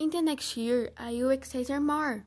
In the next year, I will exercise more.